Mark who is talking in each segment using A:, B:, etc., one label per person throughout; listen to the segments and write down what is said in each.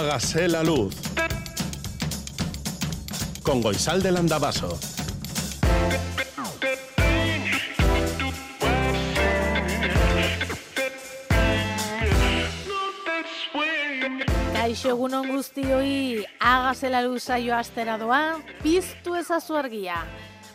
A: Hágase la luz. Con Goisal del Andabaso.
B: Kaixo egunon guztioi, hágase la luz saio astera doa, piztu ezazu argia.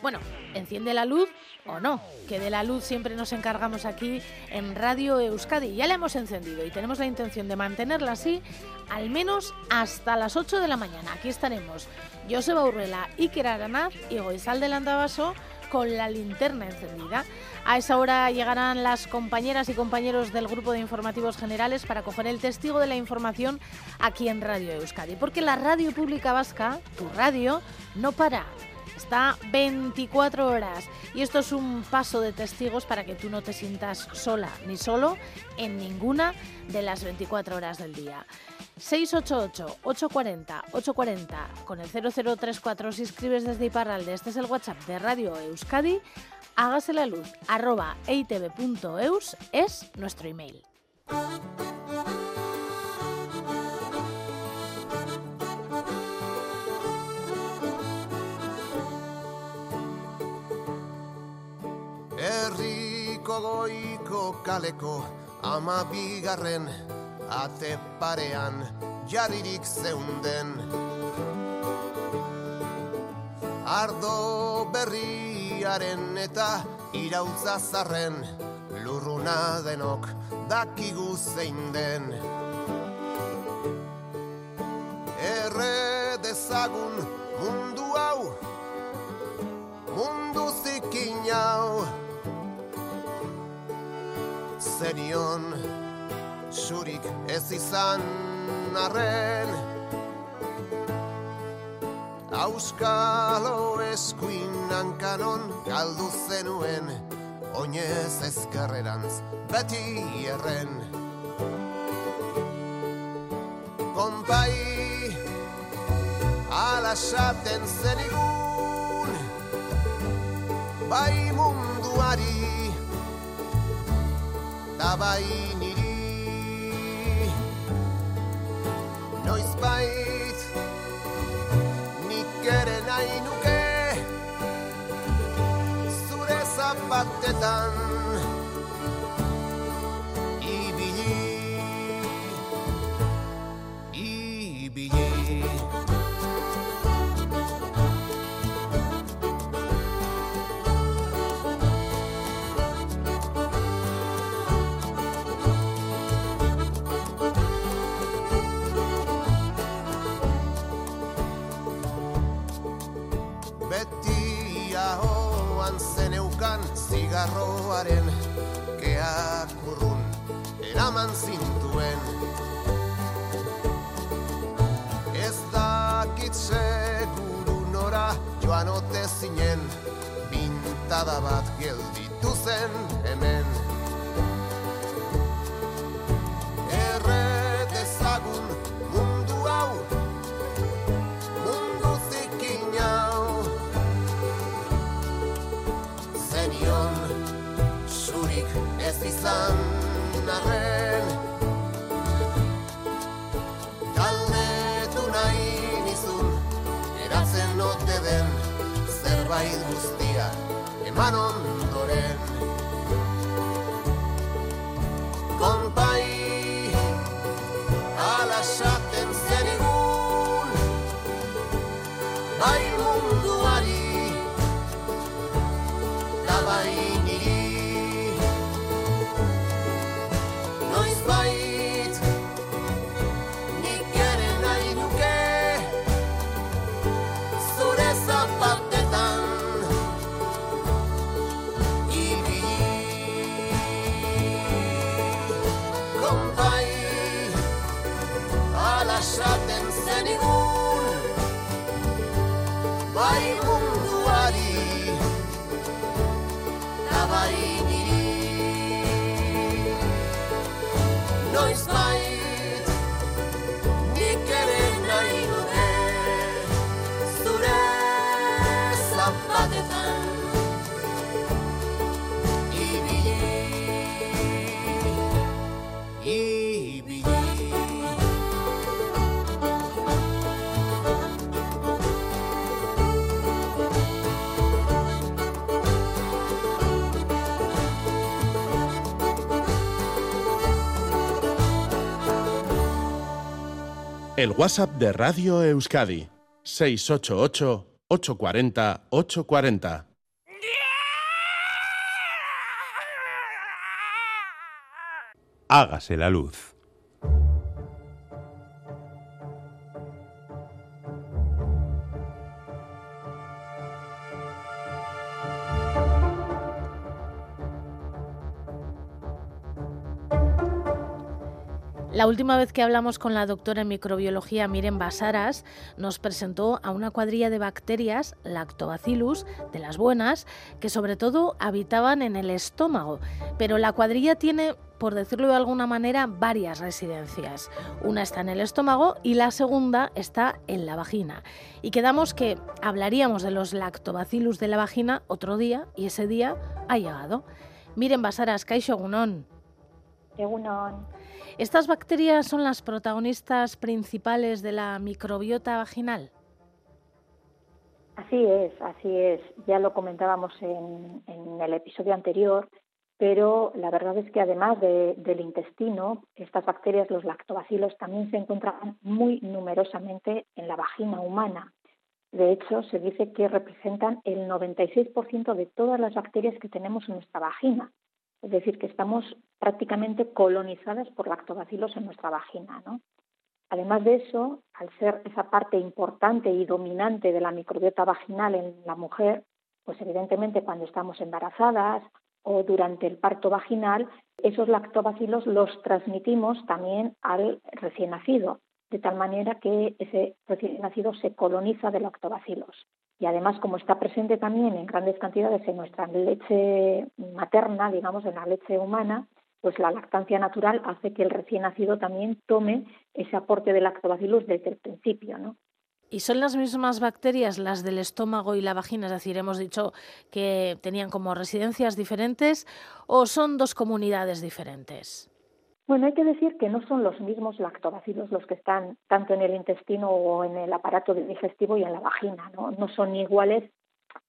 B: Bueno, enciende la luz o no, que de la luz siempre nos encargamos aquí en Radio Euskadi. Ya la hemos encendido y tenemos la intención de mantenerla así al menos hasta las 8 de la mañana. Aquí estaremos Joseba Urrela, Iker Aranaz y Goizal del Andabaso con la linterna encendida. A esa hora llegarán las compañeras y compañeros del grupo de informativos generales para coger el testigo de la información aquí en Radio Euskadi. Porque la radio pública vasca, tu radio, no para está 24 horas y esto es un paso de testigos para que tú no te sientas sola ni solo en ninguna de las 24 horas del día. 688-840-840 con el 0034 si escribes desde Iparralde. Este es el WhatsApp de Radio Euskadi. Hágase la luz arroba eitv.eus es nuestro email.
C: Herriko goiko kaleko ama bigarren ate parean jarririk zeunden. Ardo berriaren eta irautza zarren lurruna denok dakigu zein den. Erre dezagun mundu zenion Zurik ez izan arren. Auskalo eskuin hankanon galdu zenuen Oinez ezkerrerantz beti erren. Konpai alasaten zenigun Bai munduari niri Noiz bait nik ere nahi nuke Zure zapatetan zigarroaren Keak urrun eraman zintuen. Ez dakit seguru nora joan ote zinen Pintada bat gelditu zen hemen 頼んだ
A: El WhatsApp de Radio Euskadi, 688-840-840.
D: Hágase la luz.
B: La última vez que hablamos con la doctora en microbiología Miren Basaras, nos presentó a una cuadrilla de bacterias, Lactobacillus, de las buenas, que sobre todo habitaban en el estómago. Pero la cuadrilla tiene, por decirlo de alguna manera, varias residencias. Una está en el estómago y la segunda está en la vagina. Y quedamos que hablaríamos de los Lactobacillus de la vagina otro día y ese día ha llegado. Miren Basaras, Kaixo Gunón.
E: Egunon.
B: ¿Estas bacterias son las protagonistas principales de la microbiota vaginal?
E: Así es, así es. Ya lo comentábamos en, el episodio anterior, pero la verdad es que además de, del intestino, estas bacterias, los lactobacilos, también se encuentran muy numerosamente en la vagina humana. De hecho, se dice que representan el 96% de todas las bacterias que tenemos en nuestra vagina. Es decir, que estamos prácticamente colonizadas por lactobacilos en nuestra vagina. Además de eso, al ser esa parte importante y dominante de la microbiota vaginal en la mujer, pues evidentemente cuando estamos embarazadas o durante el parto vaginal, esos lactobacilos los transmitimos también al recién nacido, de tal manera que ese recién nacido se coloniza de lactobacilos y además como está presente también en grandes cantidades en nuestra leche materna, digamos, en la leche humana, pues la lactancia natural hace que el recién nacido también tome ese aporte de lactobacillus desde el principio, ¿no?
B: ¿Y son las mismas bacterias las del estómago y la vagina? Es decir, hemos dicho que tenían como residencias diferentes o son dos comunidades diferentes.
E: Bueno, hay que decir que no son los mismos lactobacilos los que están tanto en el intestino o en el aparato digestivo y en la vagina, ¿no? No son iguales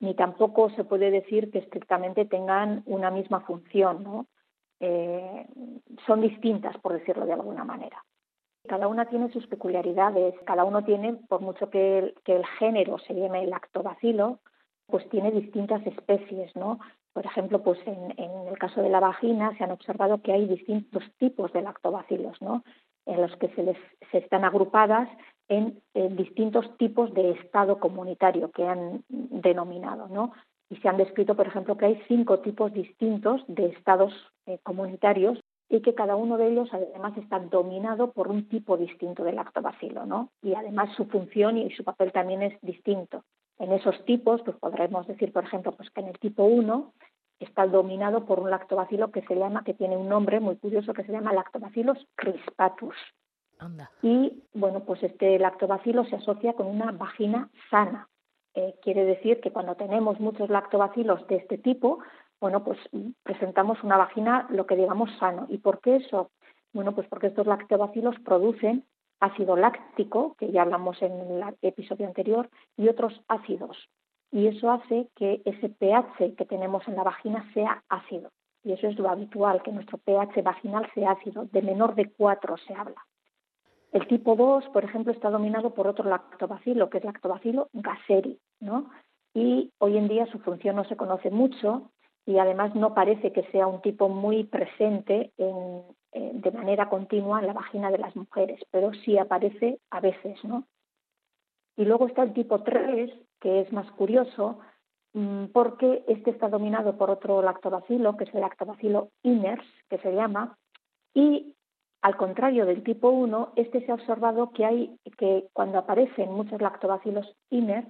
E: ni tampoco se puede decir que estrictamente tengan una misma función, ¿no? Eh, son distintas, por decirlo de alguna manera. Cada una tiene sus peculiaridades, cada uno tiene, por mucho que el, que el género se llame lactobacilo, pues tiene distintas especies, ¿no? Por ejemplo, pues en, el caso de la vagina se han observado que hay distintos tipos de lactobacilos, ¿no? en los que se, les, se están agrupadas en, en, distintos tipos de estado comunitario que han denominado. ¿no? Y se han descrito, por ejemplo, que hay cinco tipos distintos de estados eh, comunitarios y que cada uno de ellos además está dominado por un tipo distinto de lactobacilo, ¿no? Y además su función y su papel también es distinto. En esos tipos, pues podremos decir, por ejemplo, pues que en el tipo 1 está dominado por un lactobacilo que se llama, que tiene un nombre muy curioso que se llama lactobacillus crispatus.
B: Anda.
E: Y bueno, pues este lactobacilo se asocia con una vagina sana. Eh, quiere decir que cuando tenemos muchos lactobacilos de este tipo, bueno, pues presentamos una vagina, lo que digamos, sano. ¿Y por qué eso? Bueno, pues porque estos lactobacilos producen ácido láctico, que ya hablamos en el episodio anterior, y otros ácidos. Y eso hace que ese pH que tenemos en la vagina sea ácido. Y eso es lo habitual, que nuestro pH vaginal sea ácido. De menor de 4 se habla. El tipo 2, por ejemplo, está dominado por otro lactobacilo, que es lactobacilo gaseri, ¿no? Y hoy en día su función no se conoce mucho y además no parece que sea un tipo muy presente en, eh, de manera continua en la vagina de las mujeres, pero sí aparece a veces, ¿no? Y luego está el tipo 3, que es más curioso, mmm, porque este está dominado por otro lactobacilo, que es el lactobacilo iners, que se llama, y al contrario del tipo 1, este se ha observado que hay que cuando aparecen muchos lactobacilos iners,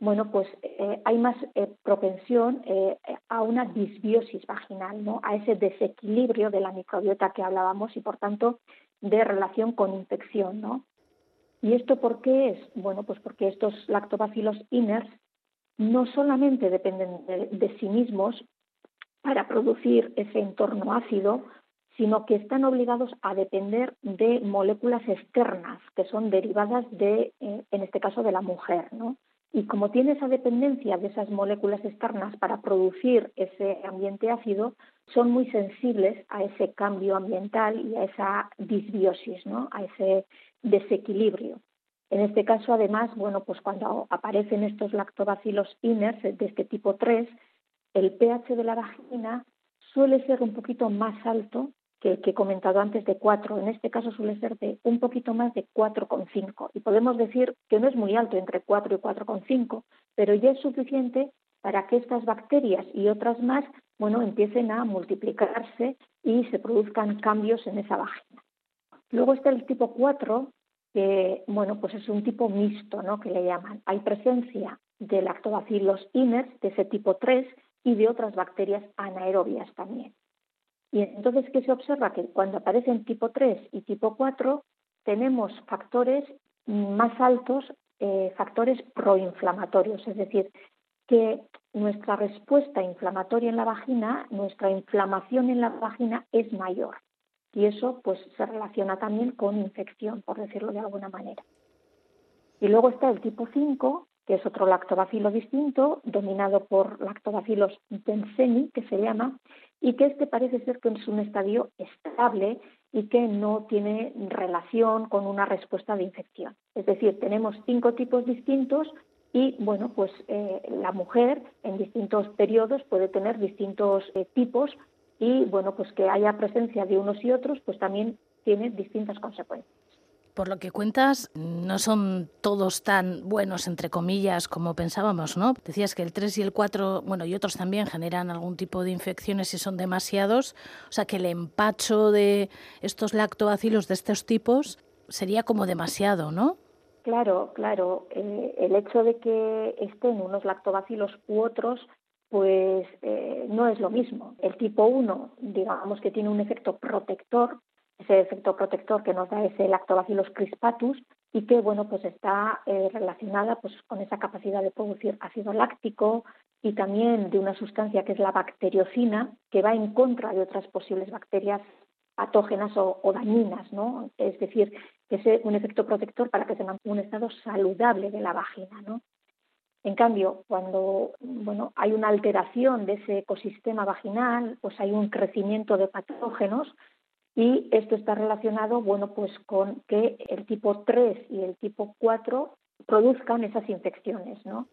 E: bueno, pues eh, hay más eh, propensión eh, a una disbiosis vaginal, ¿no? a ese desequilibrio de la microbiota que hablábamos y, por tanto, de relación con infección. ¿no? ¿Y esto por qué es? Bueno, pues porque estos lactobacilos inners no solamente dependen de, de sí mismos para producir ese entorno ácido, sino que están obligados a depender de moléculas externas que son derivadas de, en este caso, de la mujer, ¿no? Y como tiene esa dependencia de esas moléculas externas para producir ese ambiente ácido, son muy sensibles a ese cambio ambiental y a esa disbiosis, ¿no? a ese desequilibrio. En este caso, además, bueno, pues cuando aparecen estos lactobacilos inners de este tipo 3, el pH de la vagina suele ser un poquito más alto que, he comentado antes de 4. En este caso suele ser de un poquito más de 4,5. Y podemos decir que no es muy alto, entre 4 y 4,5, pero ya es suficiente para que estas bacterias y otras más, bueno, empiecen a multiplicarse y se produzcan cambios en esa vagina. Luego está el tipo 4, que, bueno, pues es un tipo mixto, ¿no? Que le llaman. Hay presencia de lactobacilos inners de ese tipo 3 y de otras bacterias anaerobias también. Y entonces, ¿qué se observa? Que cuando aparecen tipo 3 y tipo 4, tenemos factores más altos, eh, factores proinflamatorios, es decir, que nuestra respuesta inflamatoria en la vagina, nuestra inflamación en la vagina es mayor. Y eso pues se relaciona también con infección, por decirlo de alguna manera. Y luego está el tipo 5, que es otro lactobacilo distinto, dominado por lactobacilos benseni, que se llama, y que este parece ser que es un estadio estable y que no tiene relación con una respuesta de infección. Es decir, tenemos cinco tipos distintos y, bueno, pues eh, la mujer en distintos periodos puede tener distintos eh, tipos y, bueno, pues que haya presencia de unos y otros, pues también tiene distintas consecuencias.
B: Por lo que cuentas, no son todos tan buenos, entre comillas, como pensábamos, ¿no? Decías que el 3 y el 4, bueno, y otros también generan algún tipo de infecciones si son demasiados. O sea, que el empacho de estos lactobacilos de estos tipos sería como demasiado, ¿no?
E: Claro, claro. Eh, el hecho de que estén unos lactobacilos u otros pues eh, no es lo mismo. El tipo 1, digamos que tiene un efecto protector, ese efecto protector que nos da ese lactobacillus crispatus y que bueno pues está eh, relacionada pues con esa capacidad de producir ácido láctico y también de una sustancia que es la bacteriocina que va en contra de otras posibles bacterias patógenas o, dañinas, ¿no? Es decir, que es un efecto protector para que se mantenga un estado saludable de la vagina, ¿no? En cambio, cuando bueno, hay una alteración de ese ecosistema vaginal, pues hay un crecimiento de patógenos y esto está relacionado, bueno, pues con que el tipo 3 y el tipo 4 produzcan esas infecciones, ¿no?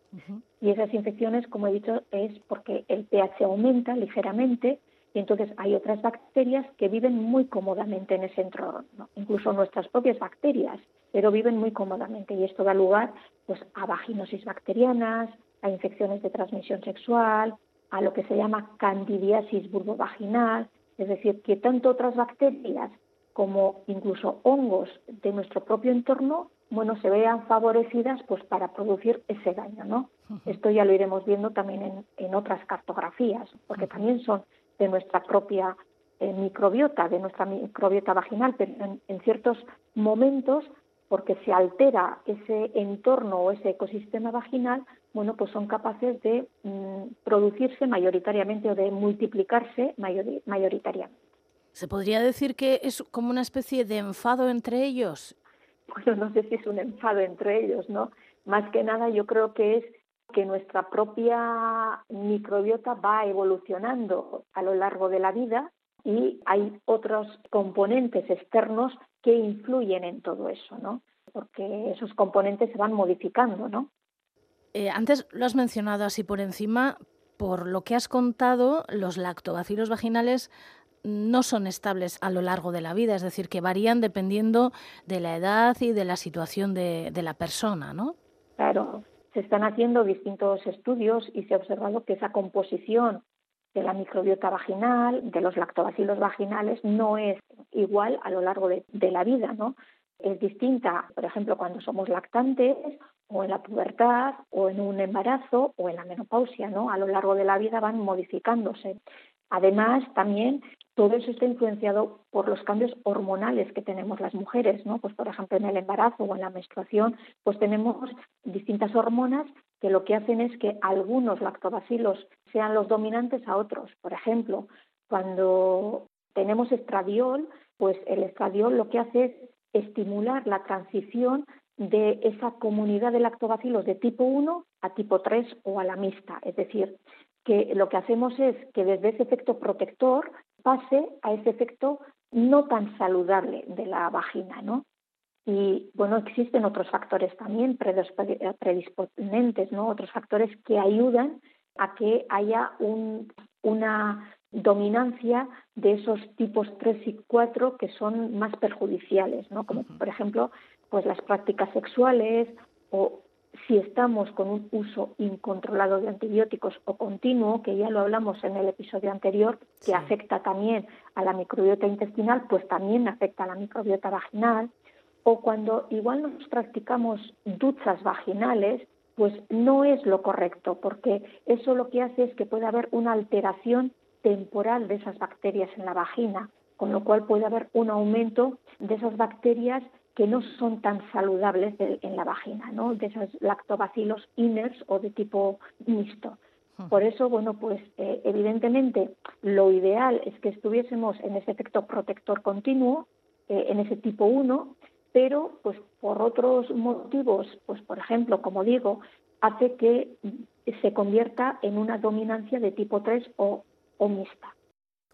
E: Y esas infecciones, como he dicho, es porque el pH aumenta ligeramente y entonces hay otras bacterias que viven muy cómodamente en ese entorno, incluso nuestras propias bacterias, pero viven muy cómodamente y esto da lugar pues a vaginosis bacterianas, a infecciones de transmisión sexual, a lo que se llama candidiasis vulvovaginal, es decir, que tanto otras bacterias como incluso hongos de nuestro propio entorno, bueno, se vean favorecidas pues para producir ese daño, ¿no? Esto ya lo iremos viendo también en, otras cartografías, porque también son de nuestra propia eh, microbiota, de nuestra microbiota vaginal, pero en, ciertos momentos, porque se altera ese entorno o ese ecosistema vaginal, bueno, pues son capaces de mm, producirse mayoritariamente o de multiplicarse mayoritariamente.
B: ¿Se podría decir que es como una especie de enfado entre ellos?
E: Bueno, no sé si es un enfado entre ellos, ¿no? Más que nada yo creo que es que nuestra propia microbiota va evolucionando a lo largo de la vida y hay otros componentes externos que influyen en todo eso, ¿no? Porque esos componentes se van modificando, ¿no?
B: Eh, antes lo has mencionado así por encima, por lo que has contado, los lactobacilos vaginales no son estables a lo largo de la vida, es decir, que varían dependiendo de la edad y de la situación de, la persona, ¿no?
E: Claro, se están haciendo distintos estudios y se ha observado que esa composición de la microbiota vaginal, de los lactobacilos vaginales, no es igual a lo largo de la vida, ¿no? Es distinta, por ejemplo, cuando somos lactantes o en la pubertad o en un embarazo o en la menopausia, ¿no? A lo largo de la vida van modificándose. Además, también todo eso está influenciado por los cambios hormonales que tenemos las mujeres, ¿no? Pues por ejemplo, en el embarazo o en la menstruación, pues tenemos distintas hormonas que lo que hacen es que algunos lactobacilos sean los dominantes a otros. Por ejemplo, cuando tenemos estradiol, pues el estradiol lo que hace es estimular la transición de esa comunidad de lactobacilos de tipo 1 a tipo 3 o a la mixta. Es decir, que lo que hacemos es que desde ese efecto protector pase a ese efecto no tan saludable de la vagina, ¿no? Y bueno, existen otros factores también predisponentes, ¿no? Otros factores que ayudan a que haya un, una dominancia de esos tipos 3 y 4 que son más perjudiciales, ¿no? Como por ejemplo, pues las prácticas sexuales o si estamos con un uso incontrolado de antibióticos o continuo, que ya lo hablamos en el episodio anterior, que afecta también a la microbiota intestinal, pues también afecta a la microbiota vaginal, o cuando igual nos practicamos duchas vaginales, pues no es lo correcto, porque eso lo que hace es que puede haber una alteración temporal de esas bacterias en la vagina, con lo cual puede haber un aumento de esas bacterias que no son tan saludables en la vagina, ¿no? de esos lactobacilos inners o de tipo mixto. Por eso, bueno, pues eh, evidentemente lo ideal es que estuviésemos en ese efecto protector continuo, eh, en ese tipo 1, pero pues por otros motivos, pues por ejemplo, como digo, hace que se convierta en una dominancia de tipo 3 o, mixta.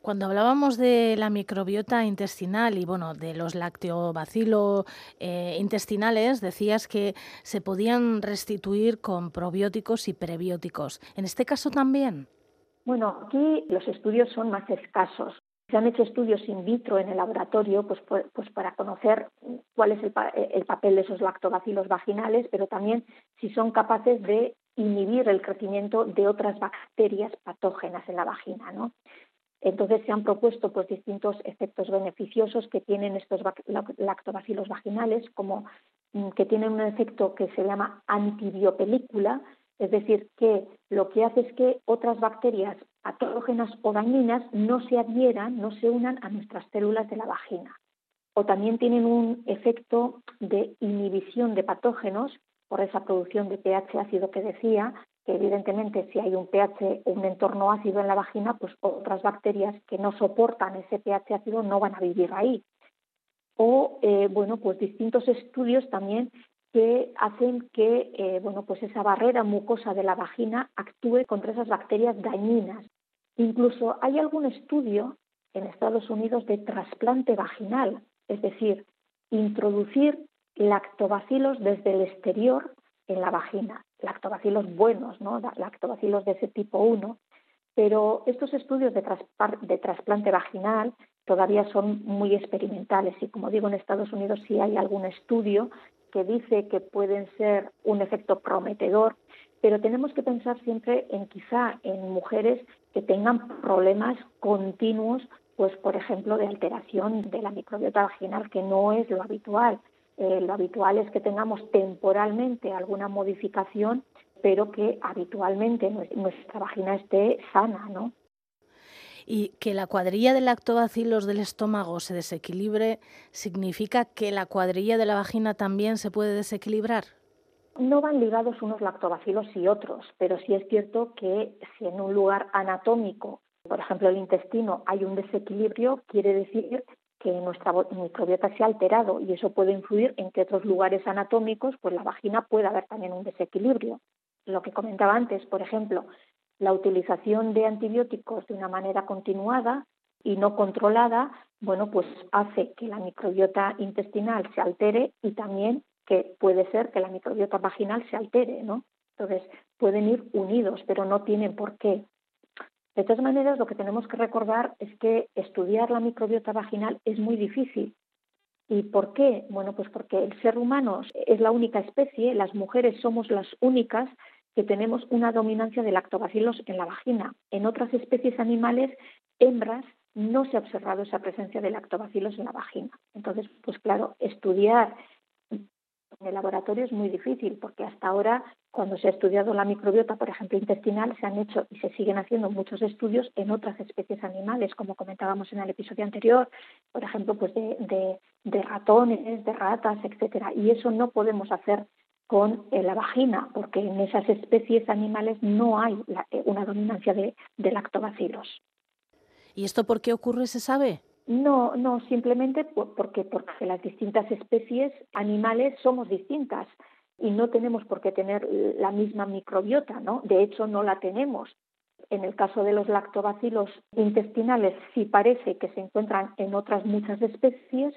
B: Cuando hablábamos de la microbiota intestinal y bueno, de los lactobacilos eh, intestinales, decías que se podían restituir con probióticos y prebióticos. ¿En este caso también?
E: Bueno, aquí los estudios son más escasos. Se han hecho estudios in vitro en el laboratorio pues, pues para conocer cuál es el, el papel de esos lactobacilos vaginales, pero también si son capaces de inhibir el crecimiento de otras bacterias patógenas en la vagina, ¿no? Entonces se han propuesto pues, distintos efectos beneficiosos que tienen estos lactobacilos vaginales, como mm, que tienen un efecto que se llama antibiopelícula, es decir, que lo que hace es que otras bacterias patógenas o dañinas no se adhieran, no se unan a nuestras células de la vagina. O también tienen un efecto de inhibición de patógenos por esa producción de pH ácido que decía, que evidentemente si hay un pH o un entorno ácido en la vagina, pues otras bacterias que no soportan ese pH ácido no van a vivir ahí. O, eh, bueno, pues distintos estudios también que hacen que, eh, bueno, pues esa barrera mucosa de la vagina actúe contra esas bacterias dañinas. Incluso hay algún estudio en Estados Unidos de trasplante vaginal, es decir, introducir lactobacilos desde el exterior en la vagina lactobacilos buenos, ¿no? lactobacilos de ese tipo 1, pero estos estudios de, trasplante vaginal todavía son muy experimentales y como digo en Estados Unidos sí hay algún estudio que dice que pueden ser un efecto prometedor, pero tenemos que pensar siempre en quizá en mujeres que tengan problemas continuos, pues por ejemplo de alteración de la microbiota vaginal, que no es lo habitual. Eh, lo habitual es que tengamos temporalmente alguna modificación, pero que habitualmente nuestra vagina esté sana, ¿no?
B: Y que la cuadrilla de lactobacilos del estómago se desequilibre, ¿significa que la cuadrilla de la vagina también se puede desequilibrar?
E: No van ligados unos lactobacilos y otros, pero sí es cierto que si en un lugar anatómico, por ejemplo el intestino, hay un desequilibrio, quiere decir que nuestra microbiota se ha alterado y eso puede influir en que otros lugares anatómicos, pues la vagina pueda haber también un desequilibrio. Lo que comentaba antes, por ejemplo, la utilización de antibióticos de una manera continuada y no controlada, bueno, pues hace que la microbiota intestinal se altere y también que puede ser que la microbiota vaginal se altere, ¿no? Entonces, pueden ir unidos, pero no tienen por qué. De todas maneras, lo que tenemos que recordar es que estudiar la microbiota vaginal es muy difícil. ¿Y por qué? Bueno, pues porque el ser humano es la única especie, las mujeres somos las únicas que tenemos una dominancia de lactobacilos en la vagina. En otras especies animales, hembras, no se ha observado esa presencia de lactobacilos en la vagina. Entonces, pues claro, estudiar en el laboratorio es muy difícil porque hasta ahora, cuando se ha estudiado la microbiota, por ejemplo, intestinal, se han hecho y se siguen haciendo muchos estudios en otras especies animales, como comentábamos en el episodio anterior, por ejemplo, pues de, ratones, de ratas, etcétera. Y eso no podemos hacer con eh, la vagina, porque en esas especies animales no hay eh, una dominancia de, de lactobacilos.
B: ¿Y esto por qué ocurre, se sabe?
E: No, no, simplemente porque, porque las distintas especies animales somos distintas. y no tenemos por qué tener la misma microbiota, ¿no? De hecho, no la tenemos. En el caso de los lactobacilos intestinales sí parece que se encuentran en otras muchas especies,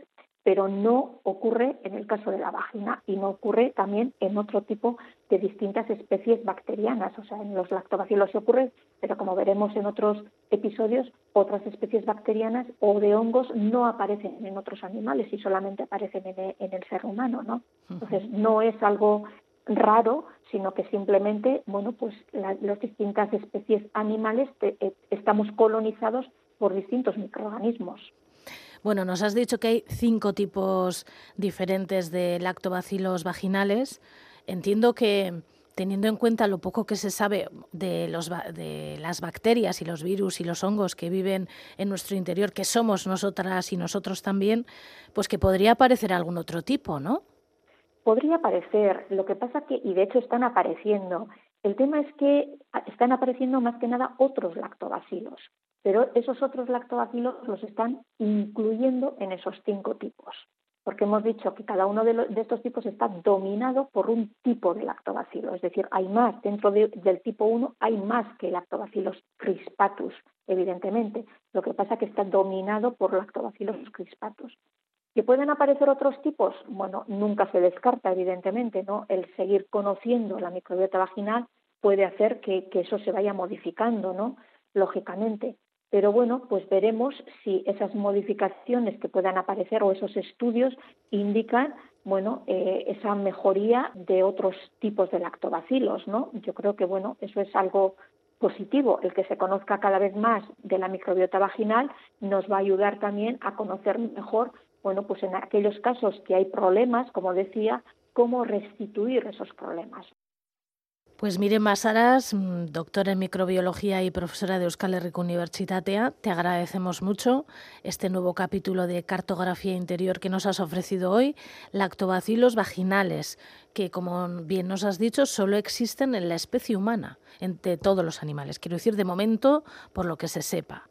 E: pero no ocurre en el caso de la vagina y no ocurre también en otro tipo de distintas especies bacterianas. O sea, en los lactobacilos se ocurre, pero como veremos en otros episodios, otras especies bacterianas o de hongos no aparecen en otros animales y solamente aparecen en el, ser humano, ¿no? Entonces, no es algo raro, sino que simplemente, bueno, pues las distintas especies animales eh, estamos colonizados por distintos microorganismos.
B: Bueno, nos has dicho que hay cinco tipos diferentes de lactobacilos vaginales. Entiendo que teniendo en cuenta lo poco que se sabe de, los, de las bacterias y los virus y los hongos que viven en nuestro interior, que somos nosotras y nosotros también, pues que podría aparecer algún otro tipo, ¿no?
E: Podría aparecer, lo que pasa que, y de hecho están apareciendo, el tema es que están apareciendo más que nada otros lactobacilos pero esos otros lactobacilos los están incluyendo en esos cinco tipos, porque hemos dicho que cada uno de, estos tipos está dominado por un tipo de lactobacilo, es decir, hay más dentro del tipo 1, hay más que lactobacilos crispatus, evidentemente. Lo que pasa es que está dominado por lactobacilos crispatus. ¿Que pueden aparecer otros tipos? Bueno, nunca se descarta, evidentemente, ¿no? El seguir conociendo la microbiota vaginal puede hacer que, que eso se vaya modificando, ¿no? Lógicamente. Pero bueno, pues veremos si esas modificaciones que puedan aparecer o esos estudios indican, bueno, eh, esa mejoría de otros tipos de lactobacilos, ¿no? Yo creo que, bueno, eso es algo positivo. El que se conozca cada vez más de la microbiota vaginal nos va a ayudar también a conocer mejor, bueno, pues en aquellos casos que hay problemas, como decía, cómo restituir esos problemas.
B: Pues Mire Masaras, mm, doctora en microbiología y profesora de Euskal Herriko Universitatea, te agradecemos mucho este nuevo capítulo de cartografía interior que nos has ofrecido hoy, lactobacilos vaginales, que como bien nos has dicho, solo existen en la especie humana, entre todos los animales. Quiero decir, de momento, por lo que se sepa.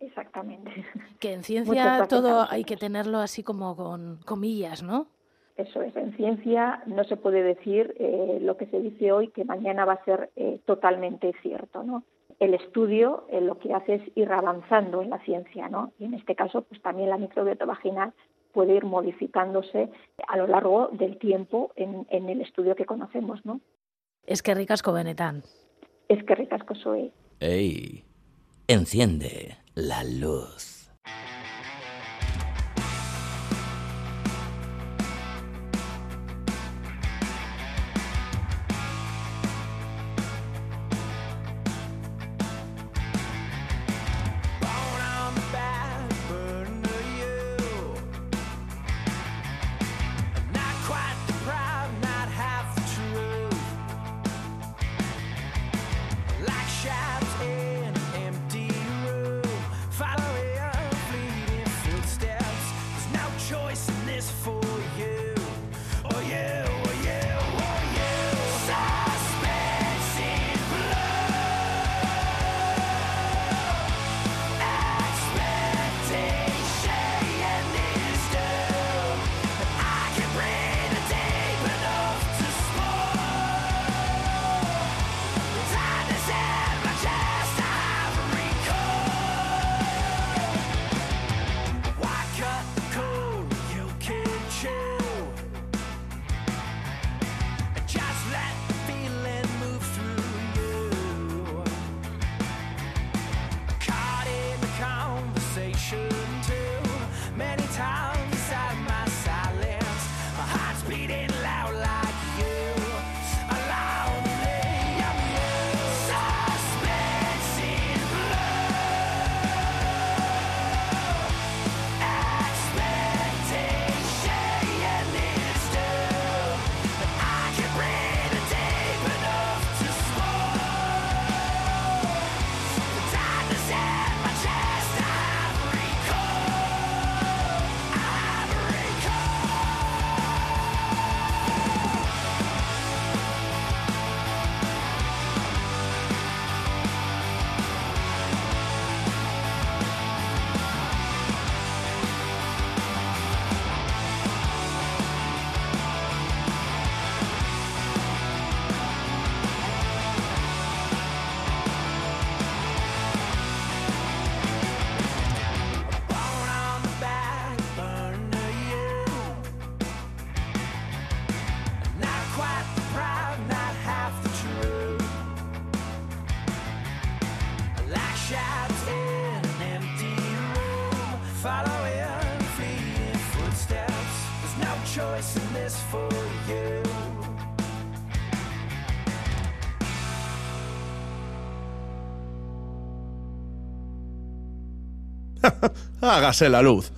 E: Exactamente.
B: Que en ciencia todo hay que tenerlo así como con comillas, ¿no?
E: Eso es, en ciencia no se puede decir eh, lo que se dice hoy que mañana va a ser eh, totalmente cierto, ¿no? El estudio eh, lo que hace es ir avanzando en la ciencia, ¿no? Y en este caso, pues también la microbiota vaginal puede ir modificándose a lo largo del tiempo en, en el estudio que conocemos, ¿no?
B: Es que ricasco, Benetán.
E: Es que ricasco soy.
D: ¡Ey! Enciende la luz.
A: Hágase la luz.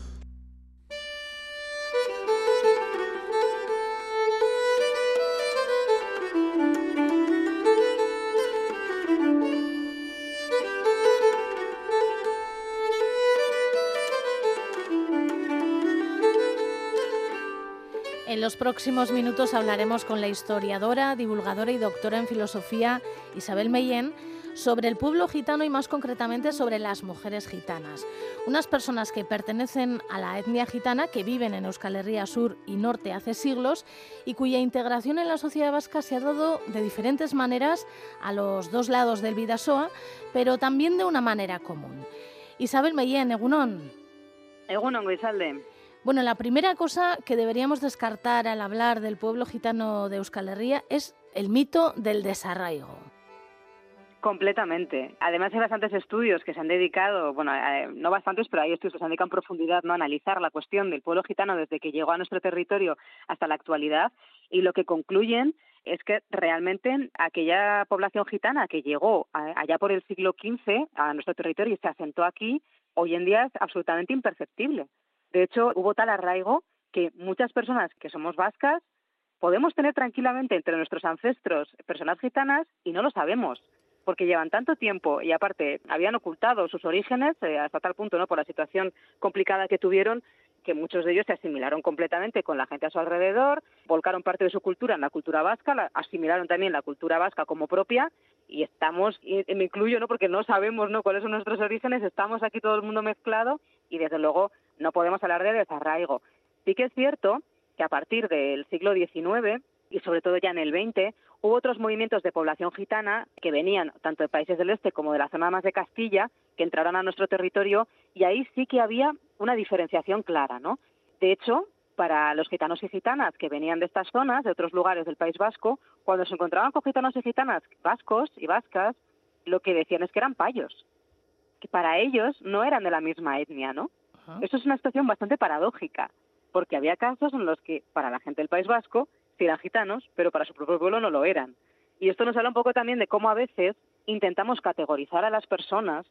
B: En los próximos minutos hablaremos con la historiadora, divulgadora y doctora en filosofía Isabel Mellén sobre el pueblo gitano y más concretamente sobre las mujeres gitanas. Unas personas que pertenecen a la etnia gitana, que viven en Euskal Herria Sur y Norte hace siglos y cuya integración en la sociedad vasca se ha dado de diferentes maneras a los dos lados del Vidasoa, pero también de una manera común. Isabel Mellén, Egunon.
F: Egunon, Goizalde.
B: Bueno, la primera cosa que deberíamos descartar al hablar del pueblo gitano de Euskal Herria es el mito del desarraigo.
F: Completamente. Además hay bastantes estudios que se han dedicado, bueno, eh, no bastantes, pero hay estudios que se han dedicado en profundidad ¿no? a analizar la cuestión del pueblo gitano desde que llegó a nuestro territorio hasta la actualidad y lo que concluyen es que realmente aquella población gitana que llegó a- allá por el siglo XV a nuestro territorio y se asentó aquí, hoy en día es absolutamente imperceptible. De hecho, hubo tal arraigo que muchas personas que somos vascas podemos tener tranquilamente entre nuestros ancestros personas gitanas y no lo sabemos porque llevan tanto tiempo y aparte habían ocultado sus orígenes eh, hasta tal punto no por la situación complicada que tuvieron que muchos de ellos se asimilaron completamente con la gente a su alrededor, volcaron parte de su cultura en la cultura vasca, la- asimilaron también la cultura vasca como propia y estamos, y me incluyo, ¿no? porque no sabemos ¿no? cuáles son nuestros orígenes, estamos aquí todo el mundo mezclado y desde luego no podemos hablar de desarraigo. Sí que es cierto que a partir del siglo XIX y sobre todo ya en el XX hubo otros movimientos de población gitana que venían tanto de países del este como de la zona más de Castilla que entraron a nuestro territorio y ahí sí que había una diferenciación clara, ¿no? De hecho, para los gitanos y gitanas que venían de estas zonas, de otros lugares del País Vasco, cuando se encontraban con gitanos y gitanas vascos y vascas, lo que decían es que eran payos, que para ellos no eran de la misma etnia, ¿no? Eso es una situación bastante paradójica, porque había casos en los que para la gente del País Vasco sí eran gitanos, pero para su propio pueblo no lo eran. Y esto nos habla un poco también de cómo a veces intentamos categorizar a las personas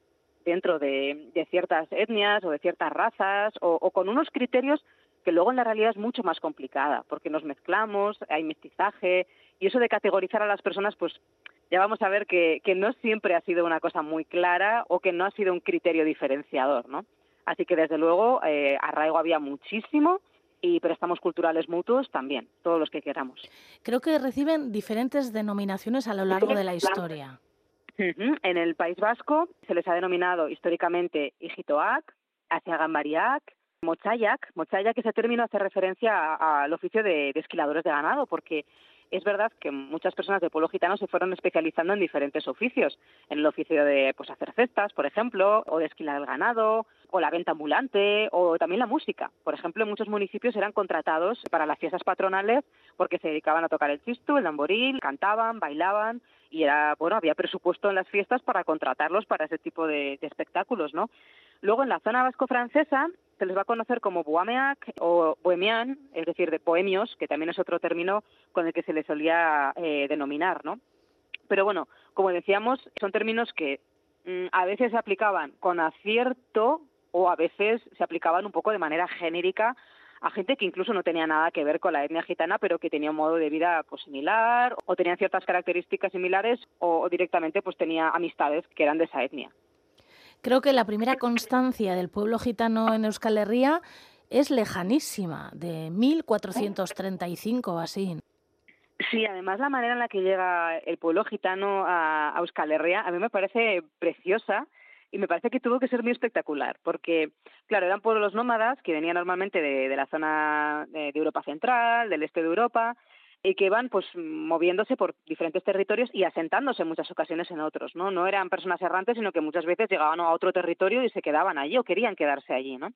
F: dentro de, de ciertas etnias o de ciertas razas o, o con unos criterios que luego en la realidad es mucho más complicada, porque nos mezclamos, hay mestizaje, y eso de categorizar a las personas, pues ya vamos a ver que, que no siempre ha sido una cosa muy clara o que no ha sido un criterio diferenciador, ¿no? Así que desde luego eh, arraigo había muchísimo y préstamos culturales mutuos también, todos los que queramos.
B: Creo que reciben diferentes denominaciones a lo largo de la historia.
F: En el País Vasco se les ha denominado históricamente Ijitoac, Asiagambariac, Mochayac. Mochayac, ese término hace referencia al oficio de, de esquiladores de ganado, porque es verdad que muchas personas del pueblo gitano se fueron especializando en diferentes oficios, en el oficio de pues, hacer cestas, por ejemplo, o de esquilar el ganado, o la venta ambulante, o también la música. Por ejemplo, en muchos municipios eran contratados para las fiestas patronales porque se dedicaban a tocar el chistu, el tamboril, cantaban, bailaban, y era, bueno, había presupuesto en las fiestas para contratarlos para ese tipo de, de espectáculos, ¿no? Luego, en la zona vasco-francesa, se les va a conocer como bohemiac o bohemian, es decir, de bohemios, que también es otro término con el que se les solía eh, denominar, ¿no? Pero bueno, como decíamos, son términos que mm, a veces se aplicaban con acierto o a veces se aplicaban un poco de manera genérica a gente que incluso no tenía nada que ver con la etnia gitana, pero que tenía un modo de vida pues similar o tenían ciertas características similares o, o directamente pues tenía amistades que eran de esa etnia.
B: Creo que la primera constancia del pueblo gitano en Euskal Herria es lejanísima, de 1435 o así.
F: Sí, además la manera en la que llega el pueblo gitano a, Euskal Herria a mí me parece preciosa y me parece que tuvo que ser muy espectacular, porque, claro, eran pueblos nómadas que venían normalmente de, la zona de, de Europa Central, del este de Europa, y que iban pues moviéndose por diferentes territorios y asentándose en muchas ocasiones en otros, ¿no? No eran personas errantes, sino que muchas veces llegaban a otro territorio y se quedaban allí o querían quedarse allí, ¿no?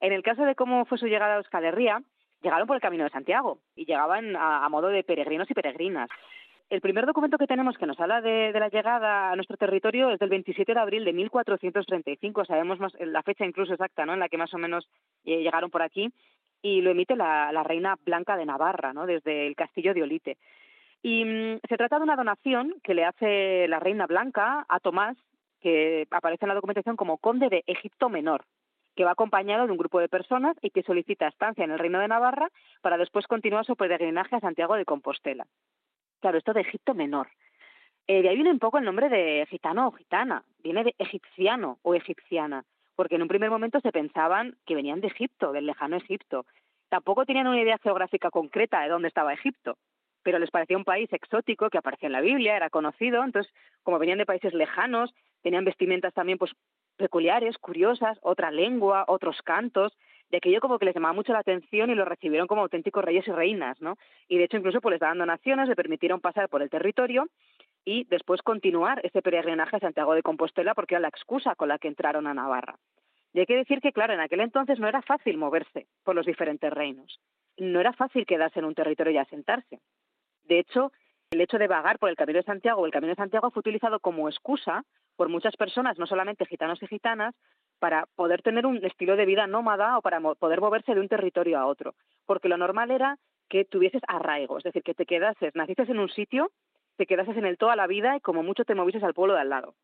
F: En el caso de cómo fue su llegada a Euskal Herria, llegaron por el Camino de Santiago y llegaban a, modo de peregrinos y peregrinas. El primer documento que tenemos que nos habla de, de, la llegada a nuestro territorio es del 27 de abril de 1435. Sabemos más, la fecha incluso exacta ¿no? en la que más o menos eh, llegaron por aquí. Y lo emite la, reina Blanca de Navarra, ¿no? desde el castillo de Olite. Y mm, se trata de una donación que le hace la reina Blanca a Tomás, que aparece en la documentación como conde de Egipto Menor, que va acompañado de un grupo de personas y que solicita estancia en el Reino de Navarra para después continuar su peregrinaje a Santiago de Compostela. Claro, esto de Egipto Menor. Eh, de ahí viene un poco el nombre de gitano o gitana, viene de egipciano o egipciana, porque en un primer momento se pensaban que venían de Egipto, del lejano Egipto. Tampoco tenían una idea geográfica concreta de dónde estaba Egipto, pero les parecía un país exótico que aparecía en la Biblia, era conocido, entonces como venían de países lejanos, tenían vestimentas también pues peculiares, curiosas, otra lengua, otros cantos, de aquello como que les llamaba mucho la atención y lo recibieron como auténticos reyes y reinas, ¿no? Y de hecho incluso pues les daban donaciones, le permitieron pasar por el territorio y después continuar ese peregrinaje a Santiago de Compostela porque era la excusa con la que entraron a Navarra. Y hay que decir que, claro, en aquel entonces no era fácil moverse por los diferentes reinos. No era fácil quedarse en un territorio y asentarse. De hecho, el hecho de vagar por el Camino de Santiago o el Camino de Santiago fue utilizado como excusa por muchas personas, no solamente gitanos y gitanas, para poder tener un estilo de vida nómada o para poder moverse de un territorio a otro. Porque lo normal era que tuvieses arraigo, es decir, que te quedases, naciste en un sitio, te quedases en él toda la vida y como mucho te movieses al pueblo de al lado.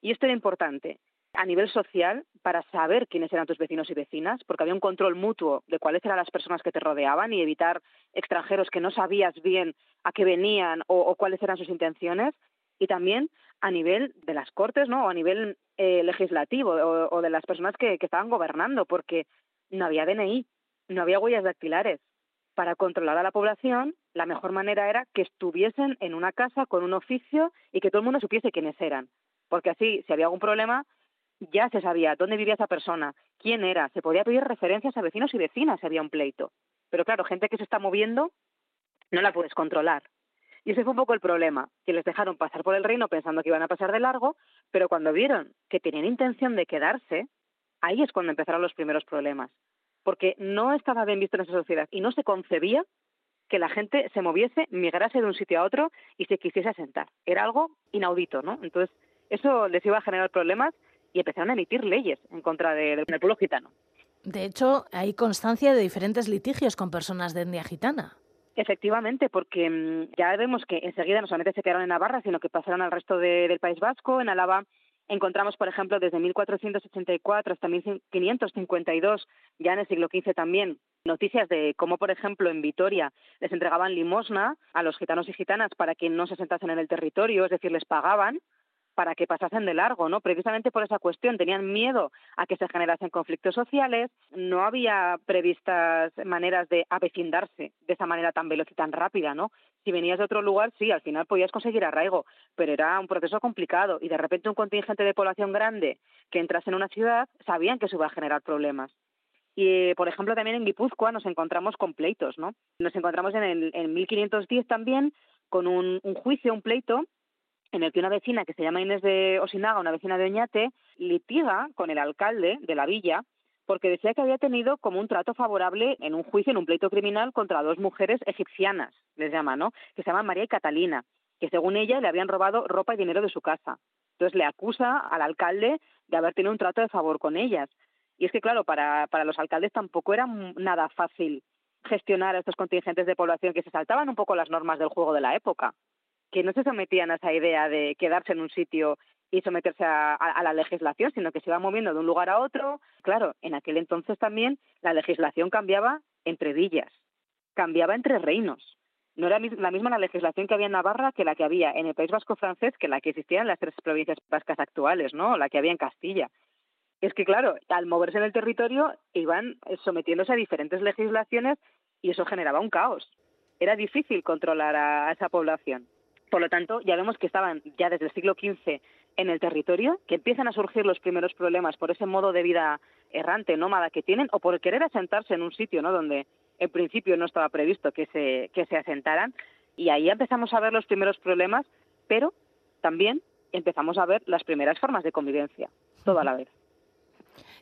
F: Y esto era importante a nivel social para saber quiénes eran tus vecinos y vecinas, porque había un control mutuo de cuáles eran las personas que te rodeaban y evitar extranjeros que no sabías bien a qué venían o, cuáles eran sus intenciones, y también a nivel de las cortes, ¿no? O a nivel eh, legislativo o, o, de las personas que, que estaban gobernando, porque no había DNI, no había huellas dactilares. Para controlar a la población, la mejor manera era que estuviesen en una casa con un oficio y que todo el mundo supiese quiénes eran. Porque así, si había algún problema, ya se sabía dónde vivía esa persona, quién era, se podía pedir referencias a vecinos y vecinas si había un pleito. Pero claro, gente que se está moviendo no la puedes controlar. Y ese fue un poco el problema, que les dejaron pasar por el reino pensando que iban a pasar de largo, pero cuando vieron que tenían intención de quedarse, ahí es cuando empezaron los primeros problemas. Porque no estaba bien visto en esa sociedad y no se concebía que la gente se moviese, migrase de un sitio a otro y se quisiese asentar. Era algo inaudito, ¿no? Entonces, eso les iba a generar problemas y empezaron a emitir leyes en contra de, del pueblo gitano.
B: De hecho, hay constancia de diferentes litigios con personas de etnia gitana.
F: Efectivamente, porque mmm, ya vemos que enseguida no solamente se quedaron en Navarra, sino que pasaron al resto de, del País Vasco. En Álava encontramos, por ejemplo, desde 1484 hasta 1552, ya en el siglo XV también, noticias de cómo, por ejemplo, en Vitoria les entregaban limosna a los gitanos y gitanas para que no se sentasen en el territorio, es decir, les pagaban para que pasasen de largo, ¿no? Precisamente por esa cuestión, tenían miedo a que se generasen conflictos sociales, no había previstas maneras de avecindarse de esa manera tan veloz y tan rápida, ¿no? Si venías de otro lugar, sí, al final podías conseguir arraigo, pero era un proceso complicado y de repente un contingente de población grande que entrase en una ciudad sabían que eso iba a generar problemas. Y, por ejemplo, también en Guipúzcoa nos encontramos con pleitos, ¿no? Nos encontramos en el en 1510 también con un, un juicio, un pleito, en el que una vecina que se llama Inés de Osinaga, una vecina de Oñate, litiga con el alcalde de la villa porque decía que había tenido como un trato favorable en un juicio, en un pleito criminal contra dos mujeres egipcianas, les llama, ¿no? Que se llaman María y Catalina, que según ella le habían robado ropa y dinero de su casa. Entonces le acusa al alcalde de haber tenido un trato de favor con ellas. Y es que, claro, para, para los alcaldes tampoco era nada fácil gestionar a estos contingentes de población que se saltaban un poco las normas del juego de la época que no se sometían a esa idea de quedarse en un sitio y someterse a, la legislación, sino que se iban moviendo de un lugar a otro. Claro, en aquel entonces también la legislación cambiaba entre villas, cambiaba entre reinos. No era la misma la legislación que había en Navarra que la que había en el País Vasco francés, que la que existía en las tres provincias vascas actuales, ¿no? La que había en Castilla. Es que, claro, al moverse en el territorio iban sometiéndose a diferentes legislaciones y eso generaba un caos. Era difícil controlar a esa población. Por lo tanto, ya vemos que estaban ya desde el siglo XV en el territorio, que empiezan a surgir los primeros problemas por ese modo de vida errante, nómada que tienen, o por querer asentarse en un sitio ¿no? donde en principio no estaba previsto que se, que se asentaran. Y ahí empezamos a ver los primeros problemas, pero también empezamos a ver las primeras formas de convivencia, todo a la vez.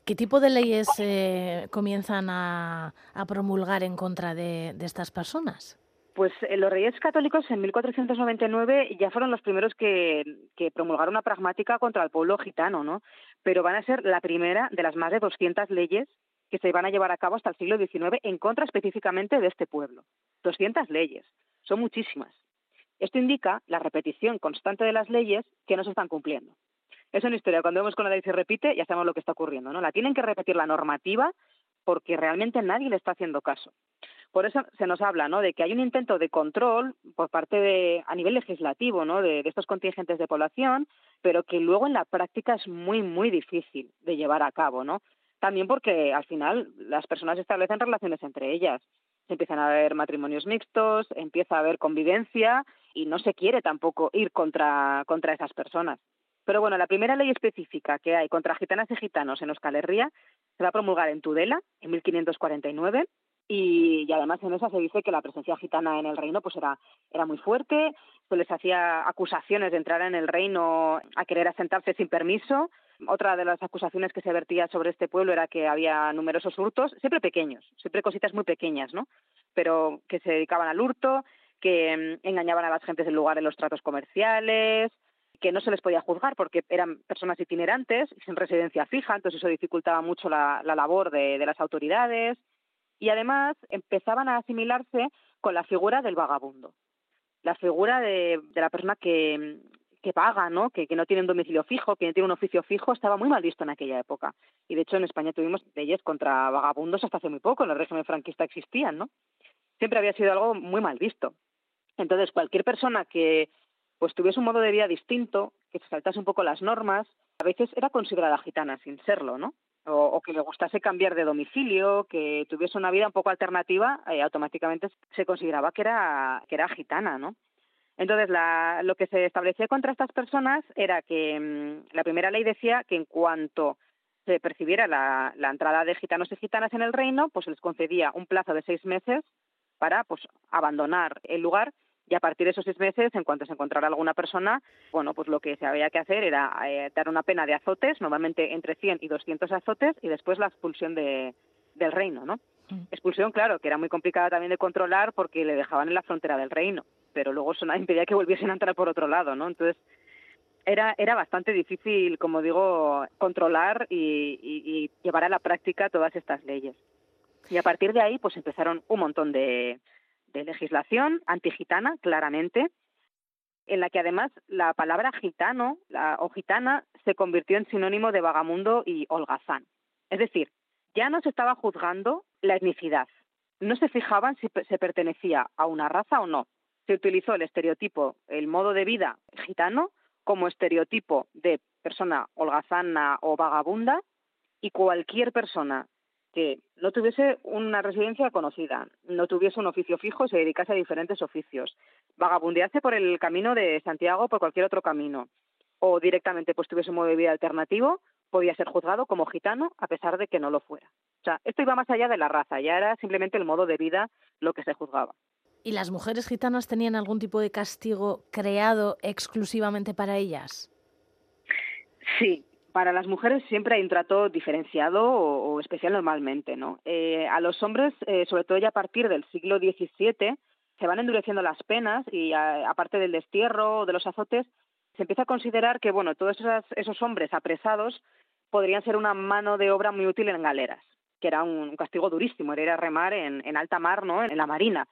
B: ¿Qué tipo de leyes eh, comienzan a, a, promulgar en contra de, de estas personas?
F: Pues eh, los reyes católicos en 1499 ya fueron los primeros que, promulgaron una pragmática contra el pueblo gitano, ¿no? Pero van a ser la primera de las más de 200 leyes que se van a llevar a cabo hasta el siglo XIX en contra específicamente de este pueblo. 200 leyes, son muchísimas. Esto indica la repetición constante de las leyes que no se están cumpliendo. Es una historia, cuando vemos con la ley se repite, ya sabemos lo que está ocurriendo, ¿no? La tienen que repetir la normativa porque realmente nadie le está haciendo caso. Por eso se nos habla, ¿no? De que hay un intento de control por parte de, a nivel legislativo, ¿no? De, estos contingentes de población, pero que luego en la práctica es muy, muy difícil de llevar a cabo, ¿no? También porque al final las personas establecen relaciones entre ellas. Empiezan a haber matrimonios mixtos, empieza a haber convivencia y no se quiere tampoco ir contra, contra esas personas. Pero bueno, la primera ley específica que hay contra gitanas y gitanos en Euskal Herria se va a promulgar en Tudela en 1549 y, y, además en esa se dice que la presencia gitana en el reino pues era, era muy fuerte, se les hacía acusaciones de entrar en el reino a querer asentarse sin permiso otra de las acusaciones que se vertía sobre este pueblo era que había numerosos hurtos, siempre pequeños, siempre cositas muy pequeñas, ¿no? Pero que se dedicaban al hurto, que mm, engañaban a las gentes del lugar en los tratos comerciales, que no se les podía juzgar porque eran personas itinerantes, sin residencia fija, entonces eso dificultaba mucho la, la labor de, las autoridades. Y además empezaban a asimilarse con la figura del vagabundo, la figura de, la persona que, que paga, ¿no? Que, que, no tiene un domicilio fijo, que no tiene un oficio fijo, estaba muy mal visto en aquella época. Y de hecho en España tuvimos leyes contra vagabundos hasta hace muy poco, en el régimen franquista existían, ¿no? Siempre había sido algo muy mal visto. Entonces, cualquier persona que pues tuviese un modo de vida distinto, que se saltase un poco las normas, a veces era considerada gitana sin serlo, ¿no? O, que le gustase cambiar de domicilio, que tuviese una vida un poco alternativa, eh, automáticamente se consideraba que era, que era gitana, ¿no? Entonces, la, lo que se establecía contra estas personas era que mmm, la primera ley decía que en cuanto se percibiera la, la, entrada de gitanos y gitanas en el reino, pues se les concedía un plazo de seis meses para pues abandonar el lugar y a partir de esos seis meses, en cuanto se encontrara alguna persona, bueno, pues lo que se había que hacer era eh, dar una pena de azotes, normalmente entre 100 y 200 azotes, y después la expulsión de, del reino, ¿no? Expulsión, claro, que era muy complicada también de controlar porque le dejaban en la frontera del reino pero luego eso nada impedía que volviesen a entrar por otro lado, ¿no? Entonces, era, era bastante difícil, como digo, controlar y, y, y llevar a la práctica todas estas leyes. Y a partir de ahí, pues empezaron un montón de, de legislación antigitana, claramente, en la que además la palabra gitano o gitana se convirtió en sinónimo de vagamundo y holgazán. Es decir, ya no se estaba juzgando la etnicidad, no se fijaban si se pertenecía a una raza o no, se utilizó el estereotipo, el modo de vida gitano, como estereotipo de persona holgazana o vagabunda y cualquier persona que no tuviese una residencia conocida, no tuviese un oficio fijo, se dedicase a diferentes oficios, vagabundease por el camino de Santiago por cualquier otro camino, o directamente pues tuviese un modo de vida alternativo, podía ser juzgado como gitano a pesar de que no lo fuera. O sea, esto iba más allá de la raza, ya era simplemente el modo de vida lo que se juzgaba.
B: ¿Y las mujeres gitanas tenían algún tipo de castigo creado exclusivamente para ellas?
F: Sí, para las mujeres siempre hay un trato diferenciado o, especial normalmente, ¿no? Eh, a los hombres, eh, sobre todo ya a partir del siglo XVII, se van endureciendo las penas y aparte del destierro o de los azotes, se empieza a considerar que, bueno, todos esos, esos hombres apresados podrían ser una mano de obra muy útil en galeras, que era un, un castigo durísimo, era ir a remar en, en alta mar, ¿no? En la marina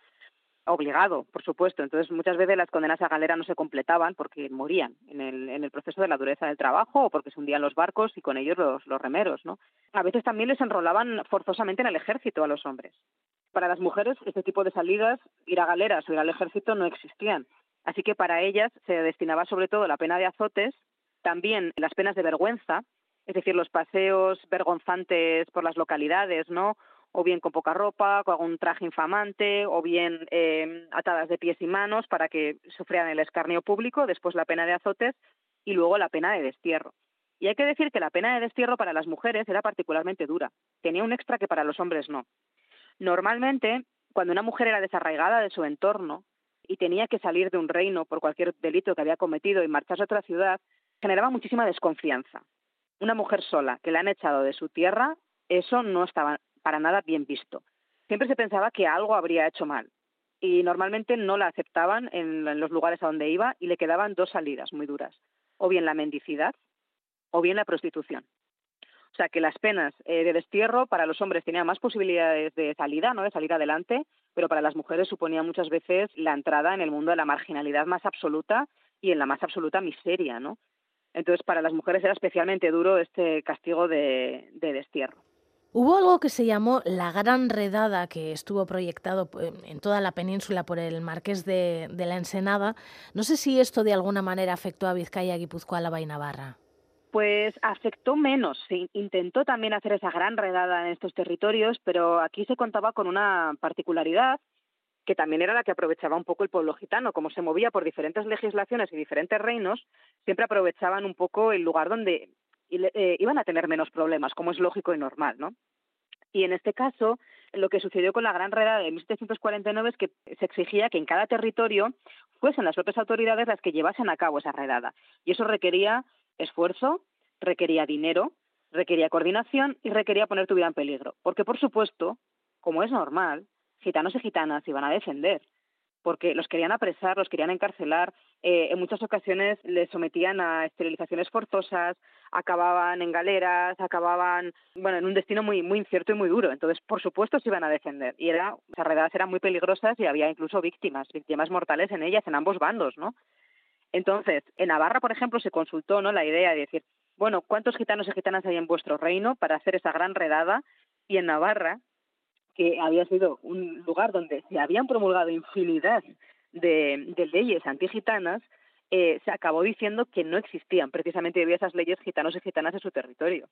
F: obligado, por supuesto. Entonces, muchas veces las condenas a galera no se completaban porque morían en el, en el proceso de la dureza del trabajo o porque se hundían los barcos y con ellos los, los remeros, ¿no? A veces también les enrolaban forzosamente en el ejército a los hombres. Para las mujeres, este tipo de salidas, ir a galeras o ir al ejército, no existían. Así que para ellas se destinaba sobre todo la pena de azotes, también las penas de vergüenza, es decir, los paseos vergonzantes por las localidades, ¿no? O bien con poca ropa, con algún traje infamante, o bien eh, atadas de pies y manos para que sufrieran el escarnio público, después la pena de azotes y luego la pena de destierro. Y hay que decir que la pena de destierro para las mujeres era particularmente dura. Tenía un extra que para los hombres no. Normalmente, cuando una mujer era desarraigada de su entorno y tenía que salir de un reino por cualquier delito que había cometido y marcharse a otra ciudad, generaba muchísima desconfianza. Una mujer sola que la han echado de su tierra, eso no estaba para nada bien visto. Siempre se pensaba que algo habría hecho mal y normalmente no la aceptaban en, en los lugares a donde iba y le quedaban dos salidas muy duras, o bien la mendicidad o bien la prostitución. O sea, que las penas eh, de destierro para los hombres tenían más posibilidades de salida, ¿no? De salir adelante, pero para las mujeres suponía muchas veces la entrada en el mundo de la marginalidad más absoluta y en la más absoluta miseria, ¿no? Entonces, para las mujeres era especialmente duro este castigo de, de destierro.
B: Hubo algo que se llamó la Gran Redada, que estuvo proyectado eh, en toda la península por el Marqués de, la Ensenada. No sé si esto de alguna manera afectó a Vizcaya, Guipúzcoa, Álava y Navarra.
F: Pues afectó menos. Intentó también hacer esa gran redada en estos territorios, pero aquí se contaba con una particularidad que también era la que aprovechaba un poco el pueblo gitano. Como se movía por diferentes legislaciones y diferentes reinos, siempre aprovechaban un poco el lugar donde eh, iban a tener menos problemas, como es lógico y normal, ¿no? Y en este caso, lo que sucedió con la Gran Redada de 1749 es que se exigía que en cada territorio fuesen las propias autoridades las que llevasen a cabo esa redada. Y eso requería esfuerzo, requería dinero, requería coordinación y requería poner tu vida en peligro. Porque, por supuesto, como es normal, gitanos y gitanas iban a defender porque los querían apresar, los querían encarcelar, eh, en muchas ocasiones les sometían a esterilizaciones forzosas, acababan en galeras, acababan, bueno, en un destino muy muy incierto y muy duro. Entonces, por supuesto, se iban a defender. Y era, esas redadas eran muy peligrosas y había incluso víctimas, víctimas mortales en ellas, en ambos bandos, ¿no? Entonces, en Navarra, por ejemplo, se consultó, ¿no? La idea de decir, bueno, ¿cuántos gitanos y gitanas hay en vuestro reino para hacer esa gran redada? Y en Navarra que había sido un lugar donde se habían promulgado infinidad de, leyes antigitanas, eh, se acabó diciendo que no existían precisamente había esas leyes gitanos y gitanas en su territorio.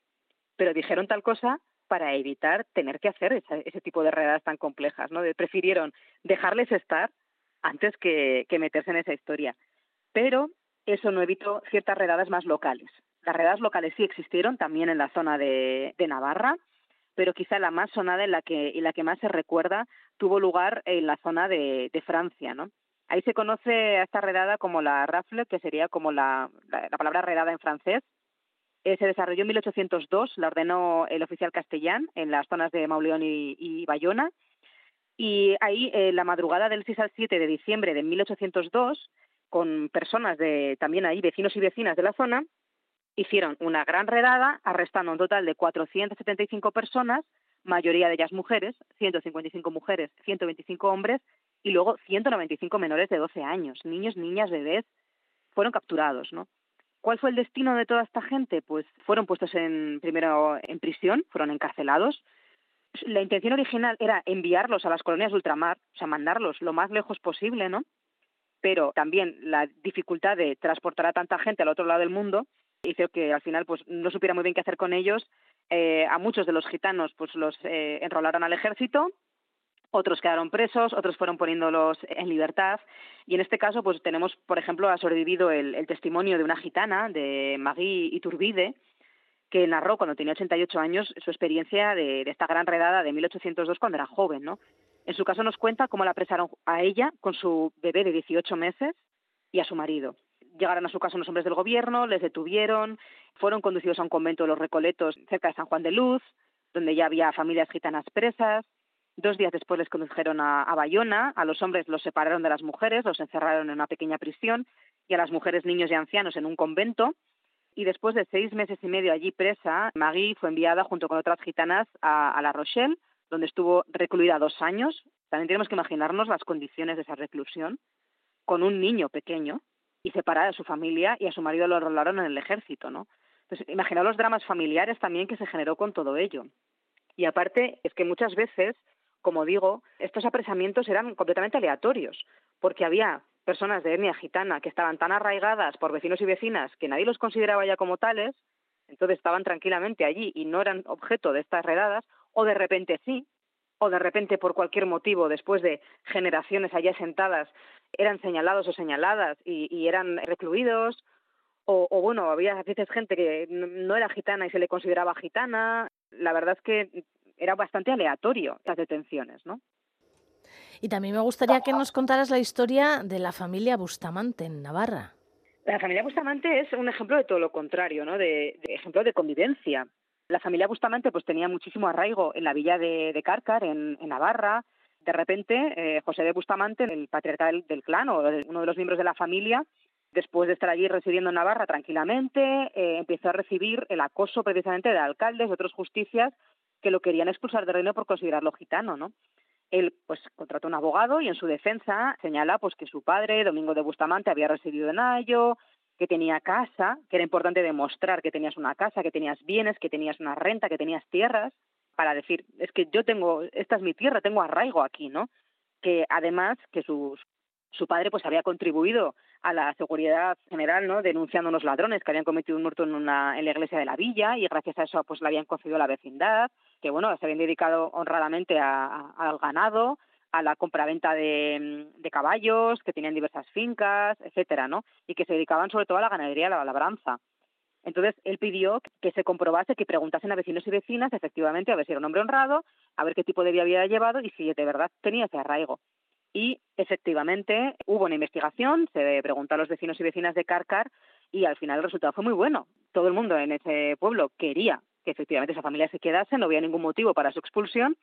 F: Pero dijeron tal cosa para evitar tener que hacer ese, ese tipo de redadas tan complejas, ¿no? De, prefirieron dejarles estar antes que, que meterse en esa historia. Pero eso no evitó ciertas redadas más locales. Las redadas locales sí existieron también en la zona de, de Navarra, pero quizá la más sonada en la que, y la que más se recuerda tuvo lugar en la zona de, de Francia, ¿no? Ahí se conoce a esta redada como la rafle, que sería como la, la, la palabra redada en francés. Eh, se desarrolló en 1802, la ordenó el oficial castellán en las zonas de Mauleón y, y Bayona. Y ahí, eh, la madrugada del 6 al 7 de diciembre de 1802, con personas de también ahí, vecinos y vecinas de la zona, hicieron una gran redada, arrestando un total de 475 personas, mayoría de ellas mujeres, 155 mujeres, 125 hombres y luego 195 menores de 12 años, niños, niñas, bebés, fueron capturados, ¿no? ¿Cuál fue el destino de toda esta gente? Pues fueron puestos en primero en prisión, fueron encarcelados. La intención original era enviarlos a las colonias de ultramar, o sea, mandarlos lo más lejos posible, ¿no? Pero también la dificultad de transportar a tanta gente al otro lado del mundo hizo que al final pues no supiera muy bien qué hacer con ellos. Eh, a muchos de los gitanos pues los eh, enrolaron al ejército, otros quedaron presos, otros fueron poniéndolos en libertad. Y en este caso pues tenemos, por ejemplo, ha sobrevivido el, testimonio de una gitana, de Marie Iturbide, que narró cuando tenía 88 años su experiencia de, de esta gran redada de 1802 cuando era joven, ¿no? En su caso nos cuenta cómo la apresaron a ella con su bebé de 18 meses y a su marido llegaron a su casa unos hombres del gobierno, les detuvieron, fueron conducidos a un convento de los Recoletos cerca de San Juan de Luz, donde ya había familias gitanas presas. Dos días después les condujeron a, Bayona, a los hombres los separaron de las mujeres, los encerraron en una pequeña prisión y a las mujeres, niños y ancianos en un convento. Y después de seis meses y medio allí presa, Magui fue enviada junto con otras gitanas a La Rochelle, donde estuvo recluida dos años. También tenemos que imaginarnos las condiciones de esa reclusión, con un niño pequeño, y separar a su familia y a su marido lo enrolaron en el ejército, ¿no? Entonces, imaginaos los dramas familiares también que se generó con todo ello. Y aparte, es que muchas veces, como digo, estos apresamientos eran completamente aleatorios, porque había personas de etnia gitana que estaban tan arraigadas por vecinos y vecinas que nadie los consideraba ya como tales, entonces estaban tranquilamente allí y no eran objeto de estas redadas, o de repente sí, o de repente por cualquier motivo, después de generaciones allá sentadas, eran señalados o señaladas y, y eran recluidos, o, o, bueno, había a veces gente que no era gitana y se le consideraba gitana. La verdad es que era bastante aleatorio las detenciones, ¿no?
B: Y también me gustaría que nos contaras la historia de la familia Bustamante en Navarra.
F: La familia Bustamante es un ejemplo de todo lo contrario, ¿no? De, de ejemplo de convivencia. La familia Bustamante pues tenía muchísimo arraigo en la villa de, de Cárcar, en, en Navarra, de repente, eh, José de Bustamante, el patriarca del, clan o de, uno de los miembros de la familia, Después de estar allí residiendo en Navarra tranquilamente, eh, empezó a recibir el acoso precisamente de alcaldes, de otros justicias, que lo querían expulsar del reino por considerarlo gitano, ¿no? Él pues contrató un abogado y en su defensa señala pues que su padre, Domingo de Bustamante, había residido en Ayo, que tenía casa, que era importante demostrar que tenías una casa, que tenías bienes, que tenías una renta, que tenías tierras, para decir, es que yo tengo, esta es mi tierra, tengo arraigo aquí, ¿no? Que además que sus, su padre pues había contribuido a la seguridad general, ¿no? denunciando unos ladrones que habían cometido un hurto en, una, en la iglesia de la villa y gracias a eso pues le habían concedido la vecindad, que bueno, se habían dedicado honradamente a- al ganado, a la compraventa de, de caballos, que tenían diversas fincas, etcétera, ¿no? Y que se dedicaban sobre todo a la ganadería a la labranza. Entonces, él pidió que se comprobase, que preguntasen a vecinos y vecinas, efectivamente, a ver si era un hombre honrado, a ver qué tipo de vida había llevado y si de verdad tenía ese arraigo. Y efectivamente hubo una investigación, se preguntó a los vecinos y vecinas de Carcar y al final el resultado fue muy bueno. Todo el mundo en ese pueblo quería que efectivamente esa familia se quedase, no había ningún motivo para su expulsión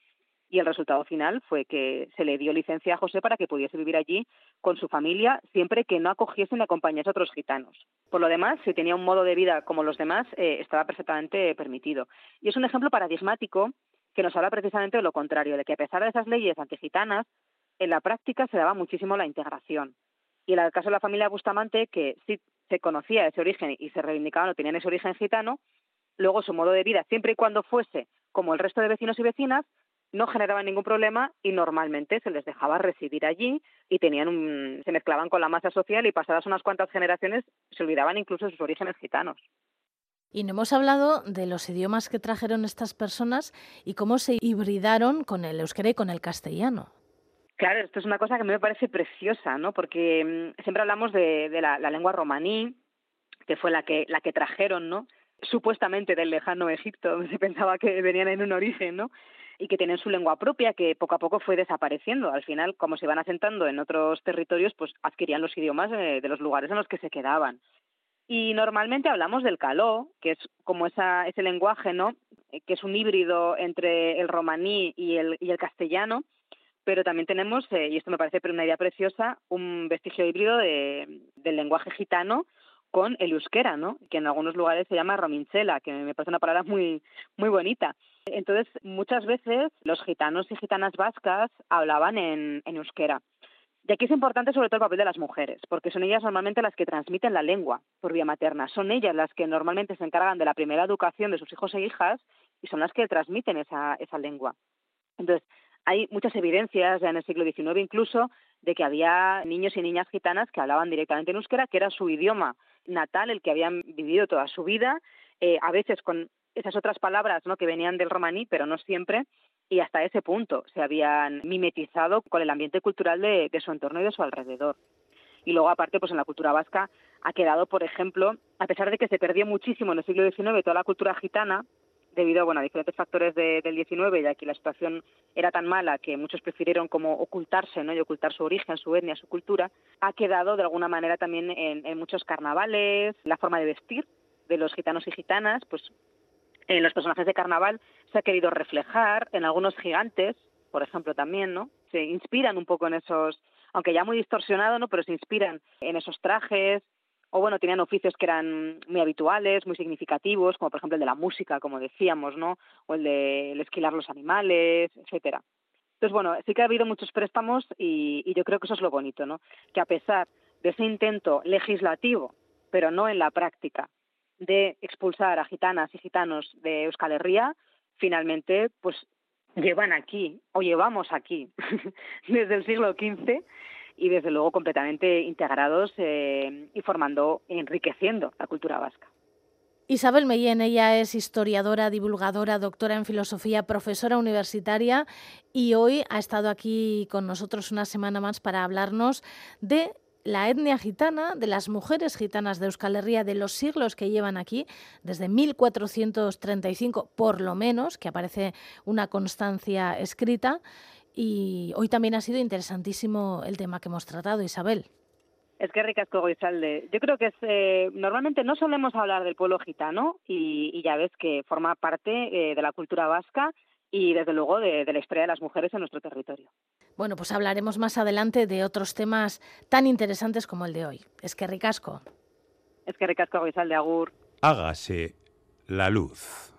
F: y el resultado final fue que se le dio licencia a José para que pudiese vivir allí con su familia siempre que no acogiesen y acompañase a otros gitanos. Por lo demás, si tenía un modo de vida como los demás, eh, estaba perfectamente permitido. Y es un ejemplo paradigmático que nos habla precisamente de lo contrario, de que a pesar de esas leyes antigitanas, en la práctica se daba muchísimo la integración. Y en el caso de la familia Bustamante, que sí se conocía ese origen y se reivindicaban o tenían ese origen gitano, luego su modo de vida, siempre y cuando fuese como el resto de vecinos y vecinas, no generaba ningún problema y normalmente se les dejaba residir allí y tenían un, se mezclaban con la masa social y pasadas unas cuantas generaciones se olvidaban incluso de sus orígenes gitanos.
B: Y no hemos hablado de los idiomas que trajeron estas personas y cómo se hibridaron con el euskera y con el castellano.
F: Claro, esto es una cosa que a mí me parece preciosa, ¿no? Porque mm, siempre hablamos de, de la, la lengua romaní, que fue la que, la que trajeron, ¿no? Supuestamente del lejano Egipto, donde se pensaba que venían en un origen, ¿no? Y que tienen su lengua propia, que poco a poco fue desapareciendo. Al final, como se iban asentando en otros territorios, pues adquirían los idiomas eh, de los lugares en los que se quedaban. Y normalmente hablamos del caló, que es como esa, ese lenguaje, ¿no? Eh, Que es un híbrido entre el romaní y el, y el castellano, pero también tenemos, eh, y esto me parece una idea preciosa, un vestigio híbrido de, del lenguaje gitano con el euskera, ¿no? Que en algunos lugares se llama rominchela, que me parece una palabra muy, muy bonita. Entonces, muchas veces los gitanos y gitanas vascas hablaban en, en euskera. Y aquí es importante sobre todo el papel de las mujeres, porque son ellas normalmente las que transmiten la lengua por vía materna. Son ellas las que normalmente se encargan de la primera educación de sus hijos e hijas y son las que transmiten esa, esa lengua. Entonces, hay muchas evidencias ya en el siglo XIX incluso de que había niños y niñas gitanas que hablaban directamente en euskera, que era su idioma natal, el que habían vivido toda su vida, eh, a veces con esas otras palabras ¿no? que venían del romaní, pero no siempre, y hasta ese punto se habían mimetizado con el ambiente cultural de, de su entorno y de su alrededor. Y luego, aparte, pues en la cultura vasca ha quedado, por ejemplo, a pesar de que se perdió muchísimo en el siglo XIX toda la cultura gitana, debido bueno, a diferentes factores de, del XIX, ya que la situación era tan mala que muchos prefirieron como ocultarse ¿no? y ocultar su origen, su etnia, su cultura, ha quedado de alguna manera también en, en muchos carnavales, la forma de vestir de los gitanos y gitanas, pues en los personajes de carnaval se ha querido reflejar, en algunos gigantes, por ejemplo, también, ¿no? Se inspiran un poco en esos, aunque ya muy distorsionado, ¿no? Pero se inspiran en esos trajes, o bueno, tenían oficios que eran muy habituales, muy significativos, como por ejemplo el de la música, como decíamos, ¿no? O el de el esquilar los animales, etcétera. Entonces, bueno, sí que ha habido muchos préstamos y, yo creo que eso es lo bonito, ¿no? Que a pesar de ese intento legislativo, pero no en la práctica, de expulsar a gitanas y gitanos de Euskal Herria, finalmente, pues llevan aquí, o llevamos aquí, desde el siglo XV, y desde luego completamente integrados eh, y formando, enriqueciendo la cultura vasca.
B: Isabel Mellén, ella es historiadora, divulgadora, doctora en filosofía, profesora universitaria y hoy ha estado aquí con nosotros una semana más para hablarnos de la etnia gitana, de las mujeres gitanas de Euskal Herria, de los siglos que llevan aquí, desde 1435 por lo menos, que aparece una constancia escrita. Y hoy también ha sido interesantísimo el tema que hemos tratado, Isabel.
F: Es que ricasco Goizalde. Yo creo que es, eh, normalmente no solemos hablar del pueblo gitano y, y, ya ves que forma parte eh, de la cultura vasca y desde luego de, de la historia de las mujeres en nuestro territorio.
B: Bueno, pues hablaremos más adelante de otros temas tan interesantes como el de hoy. Es que ricasco.
F: Es que ricasco Goizal de Agur.
A: Hágase la luz.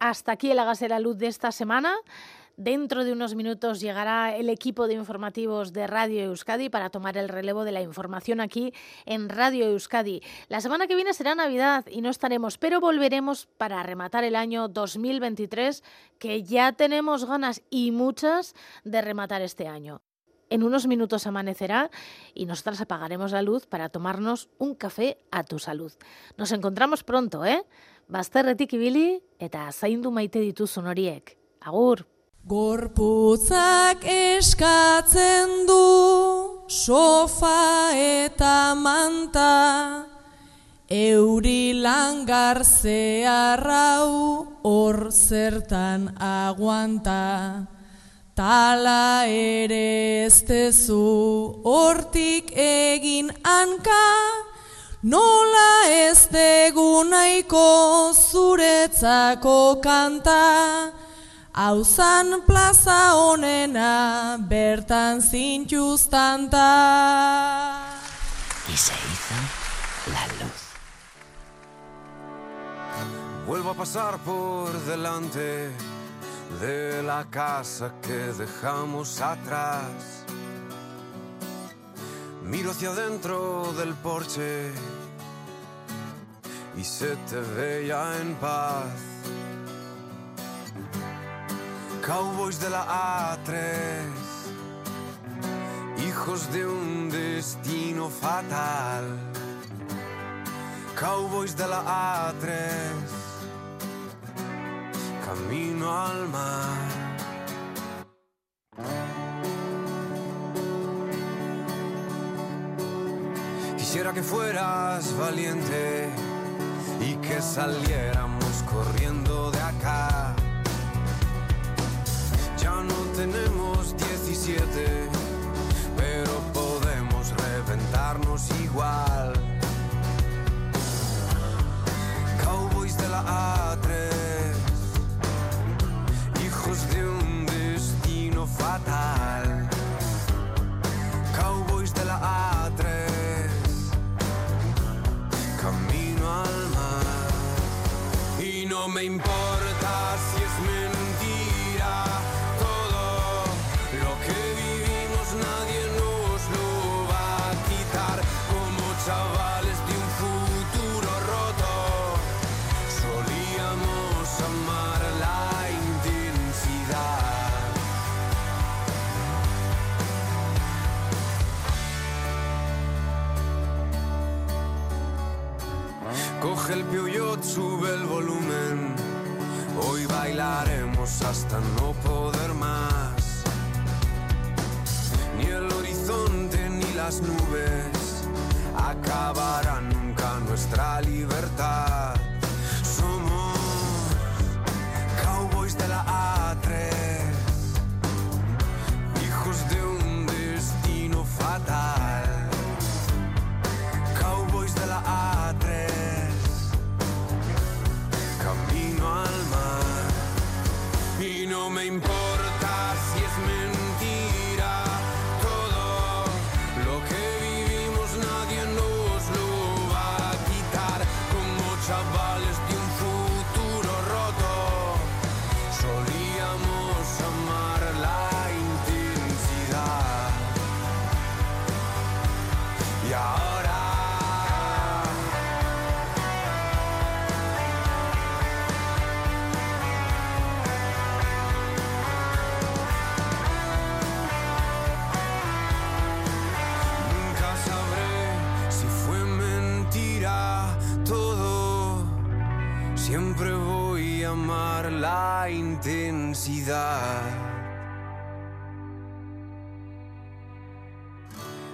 B: Hasta aquí el Hágase la Luz de esta semana. Dentro de unos minutos llegará el equipo de informativos de Radio Euskadi para tomar el relevo de la información aquí en Radio Euskadi. La semana que viene será Navidad y no estaremos, pero volveremos para rematar el año 2023, que ya tenemos ganas y muchas de rematar este año. En unos minutos amanecerá y nosotras apagaremos la luz para tomarnos un café a tu salud. Nos encontramos pronto, ¿eh? Bazterretik ibili eta zaindu maite dituzun horiek. Agur!
G: Gorputzak eskatzen du sofa eta manta Euri langar zeharrau hor zertan aguanta Tala ere ez tezu hortik egin hanka Nola ez degu nahiko zuretzako kanta Hauzan plaza honena bertan zintxuztanta.
D: Y se hizo la luz.
H: Vuelvo a pasar por delante de la casa que dejamos atrás. Miro hacia adentro del porche y se te veía en paz. Cowboys de la A3, hijos de un destino fatal. Cowboys de la A3, camino al mar. Quisiera que fueras valiente y que saliéramos corriendo de acá. Ya no tenemos 17, pero podemos reventarnos igual. Cowboys de la A3,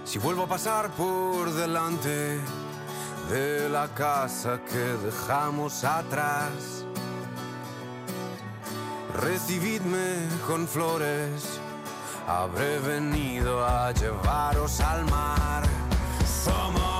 H: Si vuelvo a pasar por delante de la casa que dejamos atrás, recibidme con flores. Habré venido a llevaros al mar. Somos